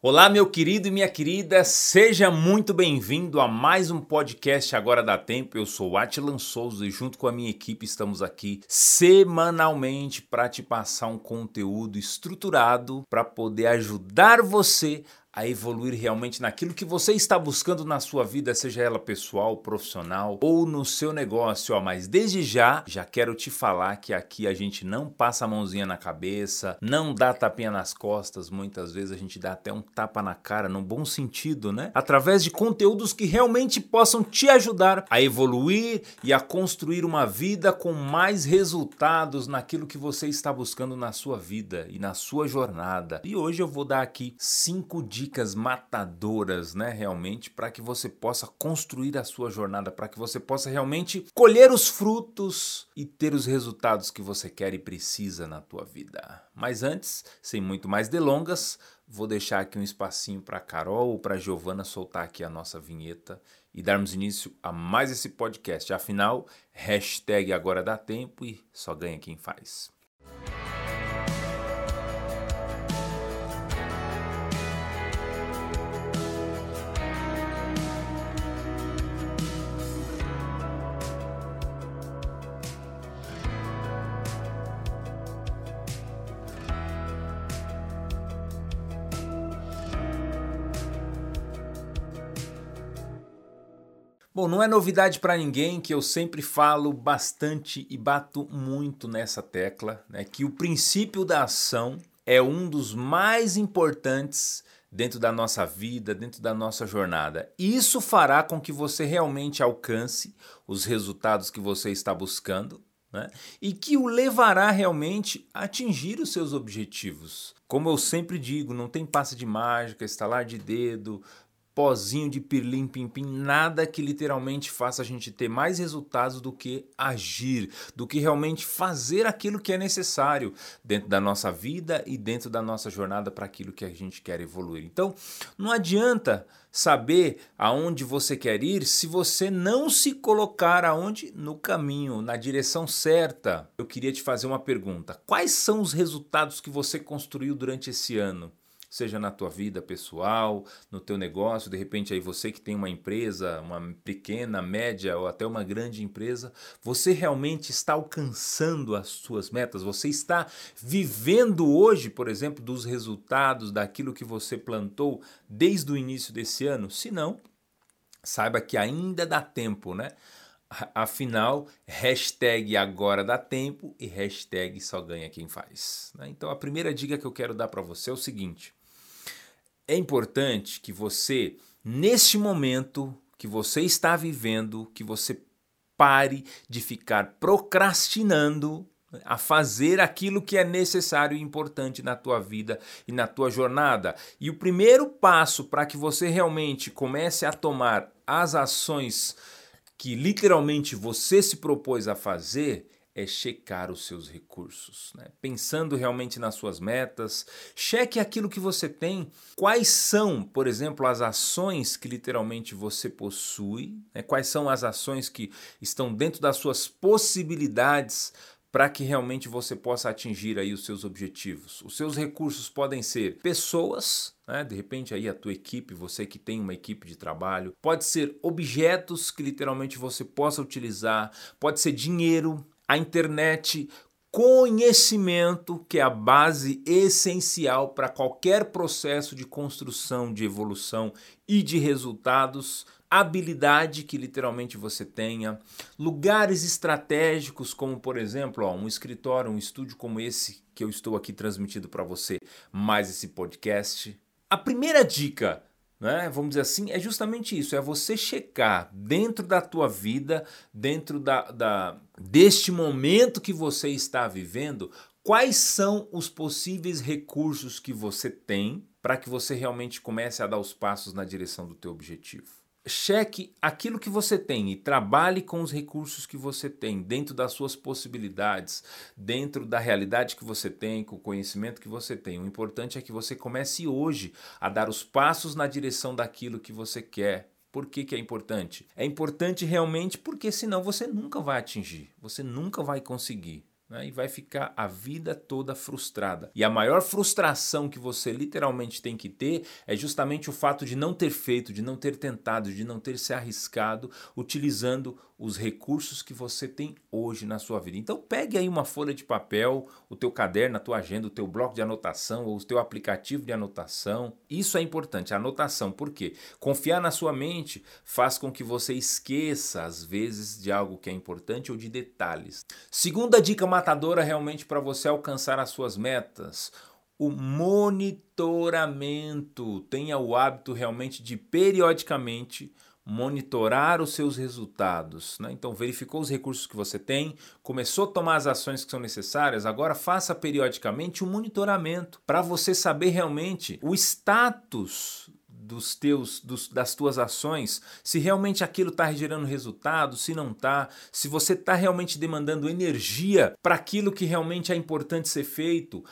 Olá, meu querido e minha querida, seja muito bem-vindo a mais um podcast Agora Dá Tempo. Eu sou Atlan Souza e, junto com a minha equipe, estamos aqui semanalmente para te passar um conteúdo estruturado para poder ajudar você a evoluir realmente naquilo que você está buscando na sua vida, seja ela pessoal, profissional ou no seu negócio. Ó, mas desde já, já quero te falar que aqui a gente não passa a mãozinha na cabeça, não dá tapinha nas costas, muitas vezes a gente dá até um tapa na cara, no bom sentido, né? Através de conteúdos que realmente possam te ajudar a evoluir e a construir uma vida com mais resultados naquilo que você está buscando na sua vida e na sua jornada. E hoje eu vou dar aqui cinco dicas dicas matadoras, né, realmente, para que você possa construir a sua jornada, para que você possa realmente colher os frutos e ter os resultados que você quer e precisa na tua vida. Mas antes, sem muito mais delongas, vou deixar aqui um espacinho para Carol ou para Giovana soltar aqui a nossa vinheta e darmos início a mais esse podcast. Afinal, hashtag agora dá tempo e só ganha quem faz. Bom, não é novidade para ninguém que eu sempre falo bastante e bato muito nessa tecla, né, que o princípio da ação é um dos mais importantes dentro da nossa vida, dentro da nossa jornada. Isso fará com que você realmente alcance os resultados que você está buscando. Né? E que o levará realmente a atingir os seus objetivos. Como eu sempre digo, não tem passe de mágica, estalar de dedo, pozinho de pirlim pim pim, nada que literalmente faça a gente ter mais resultados do que agir, do que realmente fazer aquilo que é necessário dentro da nossa vida e dentro da nossa jornada para aquilo que a gente quer evoluir. Então, não adianta saber aonde você quer ir se você não se colocar aonde no caminho, na direção certa. Eu queria te fazer uma pergunta: quais são os resultados que você construiu durante esse ano? Seja na tua vida pessoal, no teu negócio, de repente aí você que tem uma empresa, uma pequena, média ou até uma grande empresa, você realmente está alcançando as suas metas, você está vivendo hoje, por exemplo, dos resultados daquilo que você plantou desde o início desse ano? Se não, saiba que ainda dá tempo, né? Afinal, hashtag agora dá tempo e hashtag só ganha quem faz. Né? Então a primeira dica que eu quero dar para você é o seguinte: é importante que você, neste momento que você está vivendo, que você pare de ficar procrastinando a fazer aquilo que é necessário e importante na tua vida e na tua jornada. E o primeiro passo para que você realmente comece a tomar as ações que literalmente você se propôs a fazer é checar os seus recursos, né? pensando realmente nas suas metas. Cheque aquilo que você tem. Quais são, por exemplo, as ações que literalmente você possui? Né? Quais são as ações que estão dentro das suas possibilidades para que realmente você possa atingir aí os seus objetivos. Os seus recursos podem ser pessoas, né? de repente aí a tua equipe, você que tem uma equipe de trabalho, pode ser objetos que literalmente você possa utilizar, pode ser dinheiro, a internet, conhecimento, que é a base essencial para qualquer processo de construção, de evolução e de resultados, habilidade que literalmente você tenha, lugares estratégicos, como por exemplo, ó, um escritório, um estúdio como esse que eu estou aqui transmitindo para você, mais esse podcast. A primeira dica né? Vamos dizer assim, é justamente isso, é você checar dentro da tua vida, dentro da, da, deste momento que você está vivendo, quais são os possíveis recursos que você tem para que você realmente comece a dar os passos na direção do teu objetivo cheque aquilo que você tem e trabalhe com os recursos que você tem, dentro das suas possibilidades, dentro da realidade que você tem, com o conhecimento que você tem. O importante é que você comece hoje a dar os passos na direção daquilo que você quer. Por que, que é importante? É importante realmente porque senão você nunca vai atingir, você nunca vai conseguir. Né, e vai ficar a vida toda frustrada. E a maior frustração que você literalmente tem que ter é justamente o fato de não ter feito, de não ter tentado, de não ter se arriscado utilizando os recursos que você tem hoje na sua vida. Então pegue aí uma folha de papel, o teu caderno, a tua agenda, o teu bloco de anotação ou o teu aplicativo de anotação. Isso é importante, anotação, porque confiar na sua mente faz com que você esqueça às vezes de algo que é importante ou de detalhes. Segunda dica matadora realmente para você alcançar as suas metas, o monitoramento. Tenha o hábito realmente de periodicamente monitorar os seus resultados. Né? Então, verificou os recursos que você tem, começou a tomar as ações que são necessárias, agora faça periodicamente um monitoramento para você saber realmente o status dos teus, dos, das tuas ações, se realmente aquilo está gerando resultado, se não está, se você está realmente demandando energia para aquilo que realmente é importante ser feito.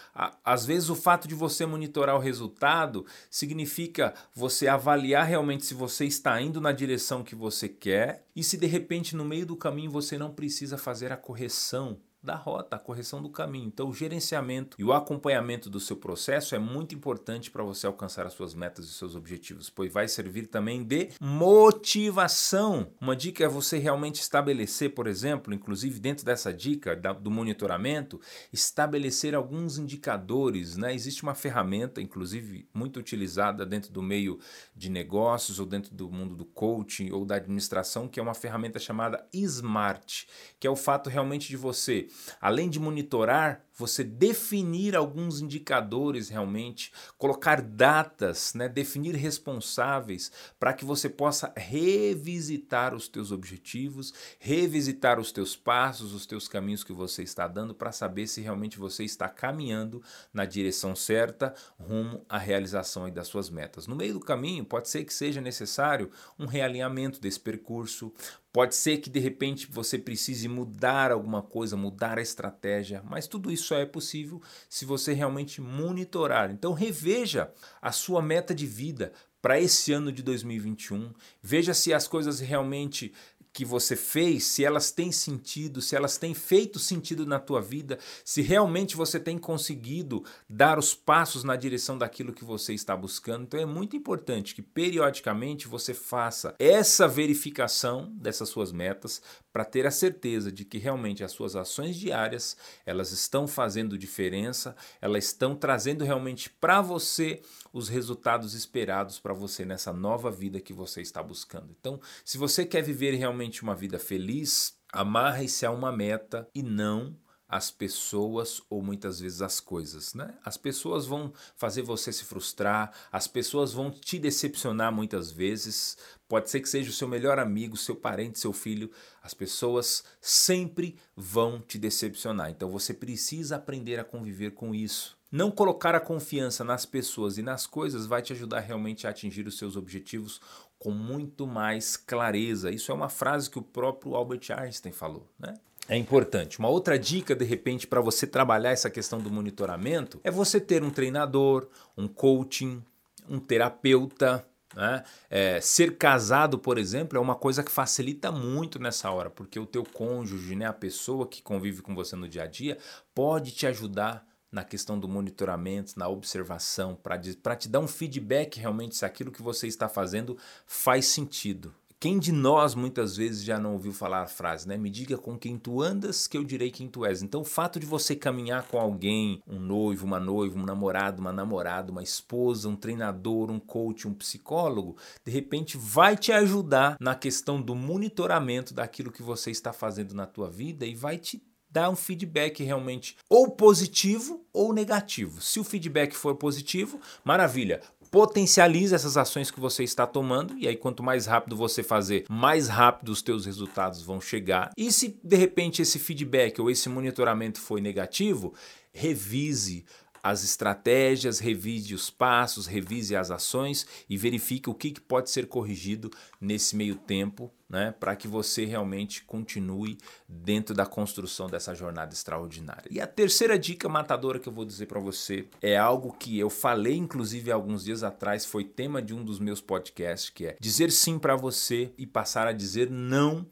Às vezes o fato de você monitorar o resultado significa você avaliar realmente se você está indo na direção que você quer e se de repente no meio do caminho você não precisa fazer a correção da rota, a correção do caminho. Então, o gerenciamento e o acompanhamento do seu processo é muito importante para você alcançar as suas metas e seus objetivos, pois vai servir também de motivação. Uma dica é você realmente estabelecer, por exemplo, inclusive dentro dessa dica do monitoramento, estabelecer alguns indicadores. Né? Existe uma ferramenta, inclusive muito utilizada dentro do meio de negócios ou dentro do mundo do coaching ou da administração, que é uma ferramenta chamada SMART, que é o fato realmente de você além de monitorar, você definir alguns indicadores realmente, colocar datas, né, definir responsáveis para que você possa revisitar os teus objetivos, revisitar os teus passos, os teus caminhos que você está dando para saber se realmente você está caminhando na direção certa rumo à realização das suas metas. No meio do caminho, pode ser que seja necessário um realinhamento desse percurso, Pode ser que de repente você precise mudar alguma coisa, mudar a estratégia, mas tudo isso só é possível se você realmente monitorar. Então reveja a sua meta de vida para esse ano de 2021. Veja se as coisas realmente que você fez, se elas têm sentido, se elas têm feito sentido na tua vida, se realmente você tem conseguido dar os passos na direção daquilo que você está buscando. Então é muito importante que periodicamente você faça essa verificação dessas suas metas para ter a certeza de que realmente as suas ações diárias, elas estão fazendo diferença, elas estão trazendo realmente para você os resultados esperados para você nessa nova vida que você está buscando. Então, se você quer viver realmente uma vida feliz, amarre-se a uma meta e não as pessoas ou muitas vezes as coisas, né? As pessoas vão fazer você se frustrar, as pessoas vão te decepcionar muitas vezes. Pode ser que seja o seu melhor amigo, seu parente, seu filho. As pessoas sempre vão te decepcionar. Então você precisa aprender a conviver com isso. Não colocar a confiança nas pessoas e nas coisas vai te ajudar realmente a atingir os seus objetivos com muito mais clareza. Isso é uma frase que o próprio Albert Einstein falou, né? é importante. Uma outra dica, de repente, para você trabalhar essa questão do monitoramento é você ter um treinador, um coaching, um terapeuta. Né? É, ser casado, por exemplo, é uma coisa que facilita muito nessa hora, porque o teu cônjuge, né, a pessoa que convive com você no dia a dia, pode te ajudar na questão do monitoramento, na observação, para te dar um feedback realmente se aquilo que você está fazendo faz sentido. Quem de nós muitas vezes já não ouviu falar a frase, né? Me diga com quem tu andas que eu direi quem tu és. Então, o fato de você caminhar com alguém, um noivo, uma noiva, um namorado, uma namorada, uma esposa, um treinador, um coach, um psicólogo, de repente vai te ajudar na questão do monitoramento daquilo que você está fazendo na tua vida e vai te dar um feedback realmente ou positivo ou negativo. Se o feedback for positivo, maravilha potencialize essas ações que você está tomando e aí quanto mais rápido você fazer, mais rápido os teus resultados vão chegar. E se de repente esse feedback ou esse monitoramento foi negativo, revise as estratégias, revise os passos, revise as ações e verifique o que, pode ser corrigido nesse meio tempo, né, para que você realmente continue dentro da construção dessa jornada extraordinária. E a terceira dica matadora que eu vou dizer para você é algo que eu falei inclusive alguns dias atrás, foi tema de um dos meus podcasts, que é dizer sim para você e passar a dizer não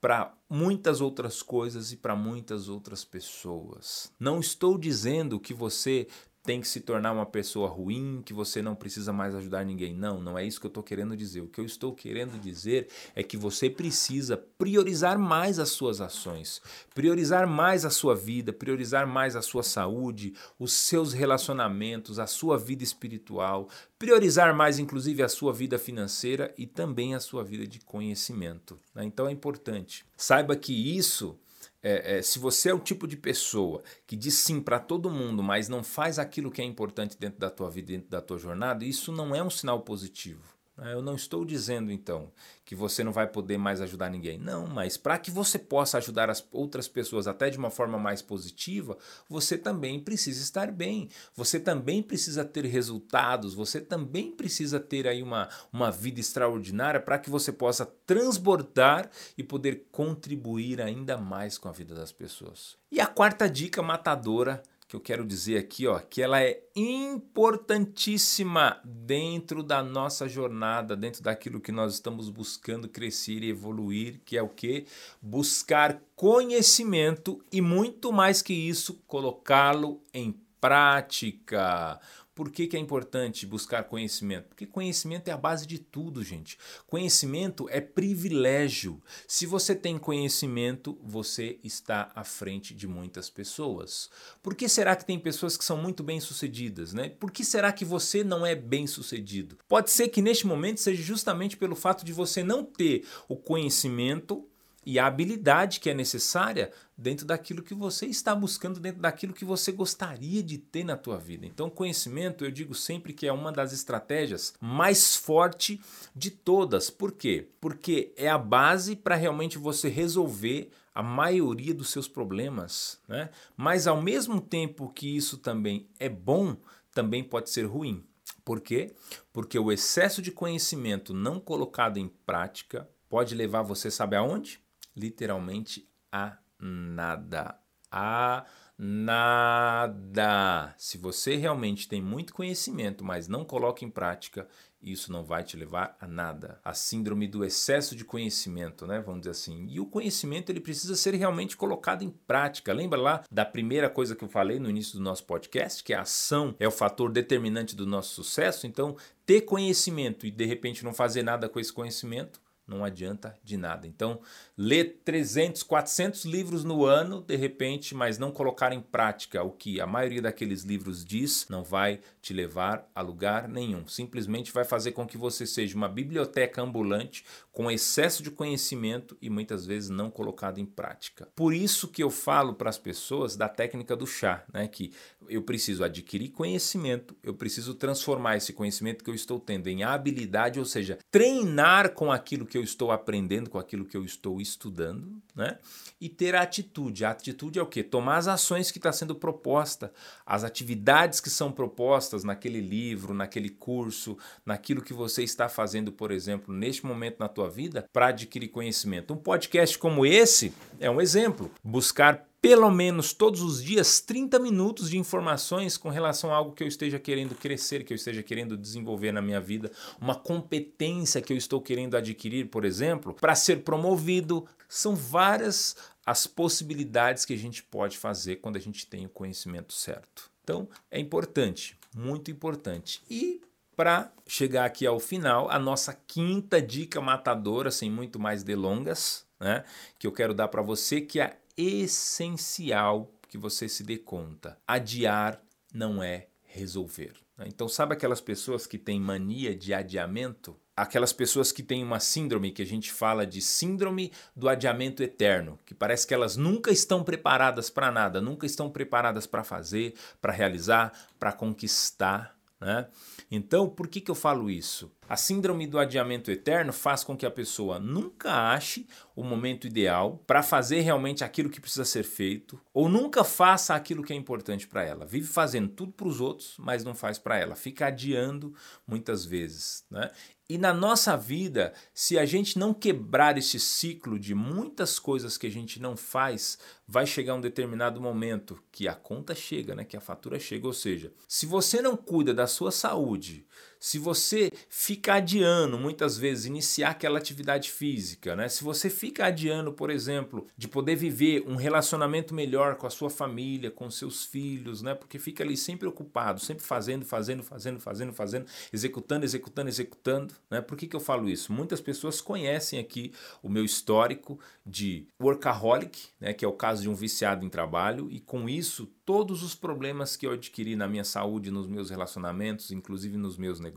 para muitas outras coisas e para muitas outras pessoas. Não estou dizendo que você tem que se tornar uma pessoa ruim, que você não precisa mais ajudar ninguém. Não, não é isso que eu estou querendo dizer. O que eu estou querendo dizer é que você precisa priorizar mais as suas ações, priorizar mais a sua vida, priorizar mais a sua saúde, os seus relacionamentos, a sua vida espiritual, priorizar mais, inclusive, a sua vida financeira e também a sua vida de conhecimento. Né? Então é importante. Saiba que isso é, é, se você é o tipo de pessoa que diz sim para todo mundo, mas não faz aquilo que é importante dentro da tua vida, dentro da tua jornada, isso não é um sinal positivo. Né? Eu não estou dizendo então que você não vai poder mais ajudar ninguém. Não, mas para que você possa ajudar as outras pessoas até de uma forma mais positiva, você também precisa estar bem. Você também precisa ter resultados, você também precisa ter aí uma, uma vida extraordinária para que você possa transbordar e poder contribuir ainda mais com a vida das pessoas. E a quarta dica matadora que eu quero dizer aqui, ó, que ela é importantíssima dentro da nossa jornada, dentro daquilo que nós estamos buscando crescer e evoluir, que é o que? Buscar conhecimento e muito mais que isso, colocá-lo em prática. Por que, que é importante buscar conhecimento? Porque conhecimento é a base de tudo, gente. Conhecimento é privilégio. Se você tem conhecimento, você está à frente de muitas pessoas. Por que será que tem pessoas que são muito bem-sucedidas, né? Por que será que você não é bem-sucedido? Pode ser que neste momento seja justamente pelo fato de você não ter o conhecimento e a habilidade que é necessária dentro daquilo que você está buscando, dentro daquilo que você gostaria de ter na tua vida. Então, conhecimento, eu digo sempre que é uma das estratégias mais forte de todas. Por quê? Porque é a base para realmente você resolver a maioria dos seus problemas, né? Mas ao mesmo tempo que isso também é bom, também pode ser ruim. Por quê? Porque o excesso de conhecimento não colocado em prática pode levar você sabe aonde? Literalmente a nada. A nada. Se você realmente tem muito conhecimento, mas não coloca em prática, isso não vai te levar a nada. A síndrome do excesso de conhecimento, né? Vamos dizer assim. E o conhecimento ele precisa ser realmente colocado em prática. Lembra lá da primeira coisa que eu falei no início do nosso podcast, que a ação é o fator determinante do nosso sucesso? Então, ter conhecimento e de repente não fazer nada com esse conhecimento não adianta de nada. Então, ler 300, 400 livros no ano, de repente, mas não colocar em prática o que a maioria daqueles livros diz, não vai te levar a lugar nenhum. Simplesmente vai fazer com que você seja uma biblioteca ambulante com excesso de conhecimento e muitas vezes não colocado em prática. Por isso que eu falo para as pessoas da técnica do chá, né, que eu preciso adquirir conhecimento, eu preciso transformar esse conhecimento que eu estou tendo em habilidade, ou seja, treinar com aquilo que eu estou aprendendo, com aquilo que eu estou estudando, né? E ter atitude. A atitude é o quê? Tomar as ações que está sendo proposta, as atividades que são propostas naquele livro, naquele curso, naquilo que você está fazendo, por exemplo, neste momento na tua vida, para adquirir conhecimento. Um podcast como esse é um exemplo. Buscar pelo menos todos os dias 30 minutos de informações com relação a algo que eu esteja querendo crescer, que eu esteja querendo desenvolver na minha vida, uma competência que eu estou querendo adquirir, por exemplo, para ser promovido. São várias as possibilidades que a gente pode fazer quando a gente tem o conhecimento certo. Então, é importante, muito importante. E para chegar aqui ao final, a nossa quinta dica matadora, sem muito mais delongas, né, que eu quero dar para você, que é essencial que você se dê conta. Adiar não é resolver. Né? Então, sabe aquelas pessoas que têm mania de adiamento? Aquelas pessoas que têm uma síndrome que a gente fala de síndrome do adiamento eterno, que parece que elas nunca estão preparadas para nada, nunca estão preparadas para fazer, para realizar, para conquistar. Né? Então, por que, que eu falo isso? A síndrome do adiamento eterno faz com que a pessoa nunca ache o momento ideal para fazer realmente aquilo que precisa ser feito, ou nunca faça aquilo que é importante para ela. Vive fazendo tudo para os outros, mas não faz para ela. Fica adiando muitas vezes. Né? E na nossa vida, se a gente não quebrar esse ciclo de muitas coisas que a gente não faz, vai chegar um determinado momento que a conta chega, né? que a fatura chega. Ou seja, se você não cuida da sua saúde, Se você fica adiando, muitas vezes, iniciar aquela atividade física, né? Se você fica adiando, por exemplo, de poder viver um relacionamento melhor com a sua família, com seus filhos, né? Porque fica ali sempre ocupado, sempre fazendo, fazendo, fazendo, fazendo, fazendo, executando, executando, executando, né? Por que, que eu falo isso? Muitas pessoas conhecem aqui o meu histórico de workaholic, né? Que é o caso de um viciado em trabalho, e com isso todos os problemas que eu adquiri na minha saúde, nos meus relacionamentos, inclusive nos meus negócios,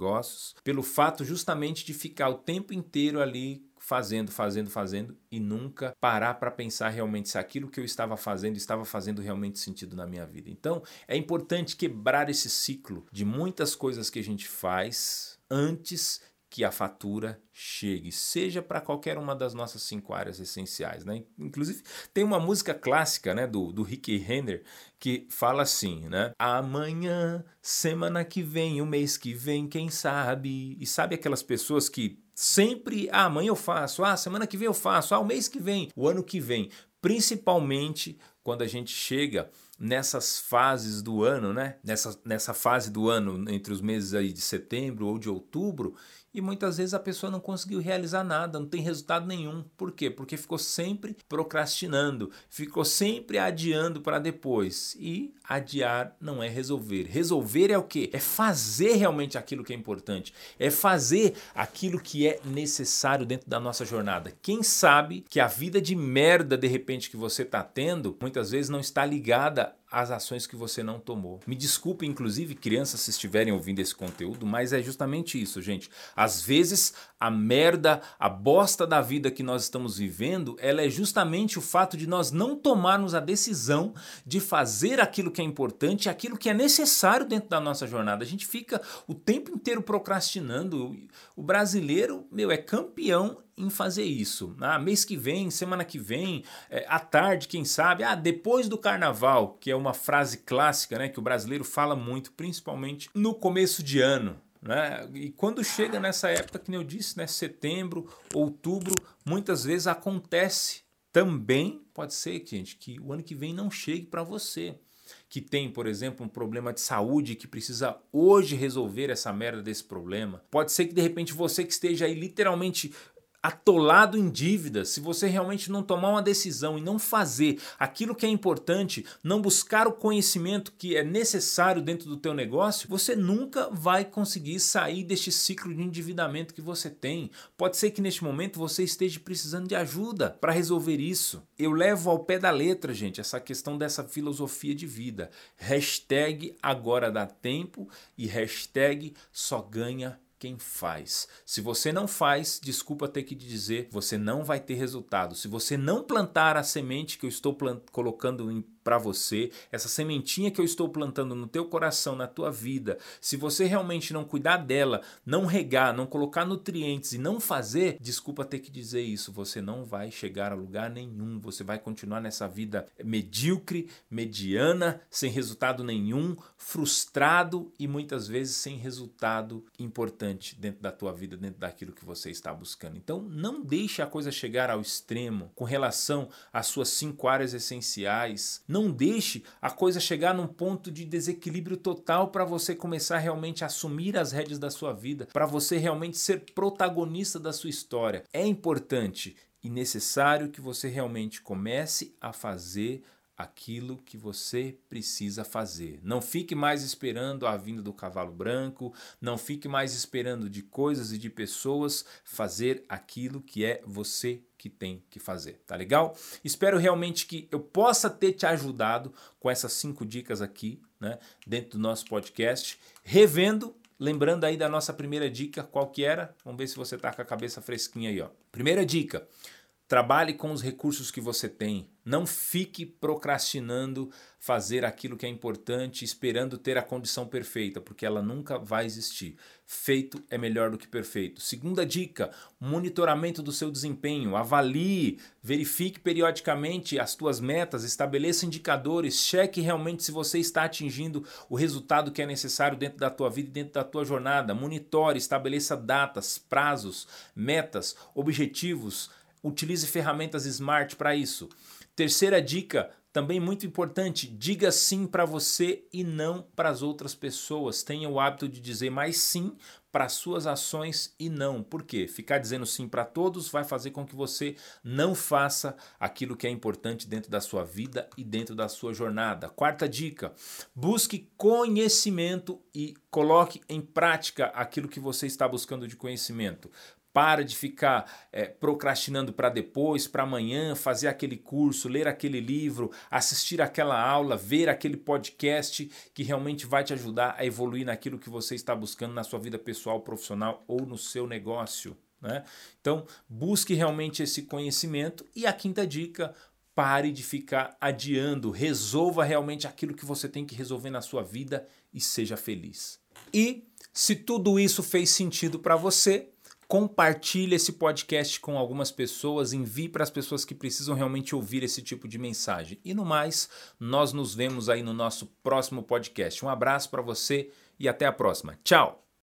pelo fato justamente de ficar o tempo inteiro ali fazendo, fazendo, fazendo e nunca parar para pensar realmente se aquilo que eu estava fazendo estava fazendo realmente sentido na minha vida. Então, é importante quebrar esse ciclo de muitas coisas que a gente faz antes que a fatura chegue, seja para qualquer uma das nossas cinco áreas essenciais. Né? Inclusive, tem uma música clássica né, do, do Rick Renner que fala assim, né? Amanhã, semana que vem, o mês que vem, quem sabe? E sabe aquelas pessoas que sempre, ah, amanhã eu faço, ah, semana que vem eu faço, ah, o mês que vem, o ano que vem. Principalmente quando a gente chega nessas fases do ano, né? Nessa, nessa fase do ano, entre os meses aí de setembro ou de outubro, e muitas vezes a pessoa não conseguiu realizar nada, não tem resultado nenhum. Por quê? Porque ficou sempre procrastinando, ficou sempre adiando para depois. E adiar não é resolver. Resolver é o quê? É fazer realmente aquilo que é importante, é fazer aquilo que é necessário dentro da nossa jornada. Quem sabe que a vida de merda de repente que você está tendo, muitas vezes não está ligada as ações que você não tomou. Me desculpe, inclusive, crianças, se estiverem ouvindo esse conteúdo, mas é justamente isso, gente. Às vezes, a merda, a bosta da vida que nós estamos vivendo, ela é justamente o fato de nós não tomarmos a decisão de fazer aquilo que é importante, aquilo que é necessário dentro da nossa jornada. A gente fica o tempo inteiro procrastinando. O brasileiro, meu, é campeão em fazer isso. Ah, mês que vem, semana que vem, é, à tarde, quem sabe, ah, depois do carnaval, que é uma frase clássica né, que o brasileiro fala muito, principalmente no começo de ano. Né? E quando chega nessa época, que eu disse, né, setembro, outubro, muitas vezes acontece também, pode ser, gente, que o ano que vem não chegue para você que tem, por exemplo, um problema de saúde que precisa hoje resolver essa merda desse problema. Pode ser que de repente você que esteja aí literalmente atolado em dívidas, se você realmente não tomar uma decisão e não fazer aquilo que é importante, não buscar o conhecimento que é necessário dentro do teu negócio, você nunca vai conseguir sair deste ciclo de endividamento que você tem. Pode ser que neste momento você esteja precisando de ajuda para resolver isso. Eu levo ao pé da letra, gente, essa questão dessa filosofia de vida. Hashtag agora dá tempo e hashtag só ganha quem faz. Se você não faz, desculpa ter que dizer, você não vai ter resultado. Se você não plantar a semente que eu estou colocando em para você, essa sementinha que eu estou plantando no teu coração, na tua vida, se você realmente não cuidar dela, não regar, não colocar nutrientes e não fazer, desculpa ter que dizer isso, você não vai chegar a lugar nenhum, você vai continuar nessa vida medíocre, mediana, sem resultado nenhum, frustrado e muitas vezes sem resultado importante dentro da tua vida, dentro daquilo que você está buscando. Então, não deixe a coisa chegar ao extremo com relação às suas cinco áreas essenciais não deixe a coisa chegar num ponto de desequilíbrio total para você começar realmente a assumir as rédeas da sua vida, para você realmente ser protagonista da sua história. É importante e necessário que você realmente comece a fazer aquilo que você precisa fazer. Não fique mais esperando a vinda do cavalo branco, não fique mais esperando de coisas e de pessoas fazer aquilo que é você que tem que fazer, tá legal? Espero realmente que eu possa ter te ajudado com essas cinco dicas aqui, né, dentro do nosso podcast, revendo Lembrando aí da nossa primeira dica, qual que era? Vamos ver se você tá com a cabeça fresquinha aí, ó. Primeira dica: Trabalhe com os recursos que você tem. Não fique procrastinando fazer aquilo que é importante, esperando ter a condição perfeita, porque ela nunca vai existir. Feito é melhor do que perfeito. Segunda dica: monitoramento do seu desempenho. Avalie, verifique periodicamente as tuas metas, estabeleça indicadores, cheque realmente se você está atingindo o resultado que é necessário dentro da tua vida e dentro da tua jornada. Monitore, estabeleça datas, prazos, metas, objetivos Utilize ferramentas smart para isso. Terceira dica, também muito importante, diga sim para você e não para as outras pessoas. Tenha o hábito de dizer mais sim para suas ações e não. Por quê? Ficar dizendo sim para todos vai fazer com que você não faça aquilo que é importante dentro da sua vida e dentro da sua jornada. Quarta dica: busque conhecimento e coloque em prática aquilo que você está buscando de conhecimento. Para de ficar é, procrastinando para depois, para amanhã, fazer aquele curso, ler aquele livro, assistir aquela aula, ver aquele podcast que realmente vai te ajudar a evoluir naquilo que você está buscando na sua vida pessoal, profissional ou no seu negócio. Né? Então, busque realmente esse conhecimento. E a quinta dica: pare de ficar adiando, resolva realmente aquilo que você tem que resolver na sua vida e seja feliz. E se tudo isso fez sentido para você, compartilhe esse podcast com algumas pessoas, envie para as pessoas que precisam realmente ouvir esse tipo de mensagem. E no mais, nós nos vemos aí no nosso próximo podcast. Um abraço para você e até a próxima. Tchau!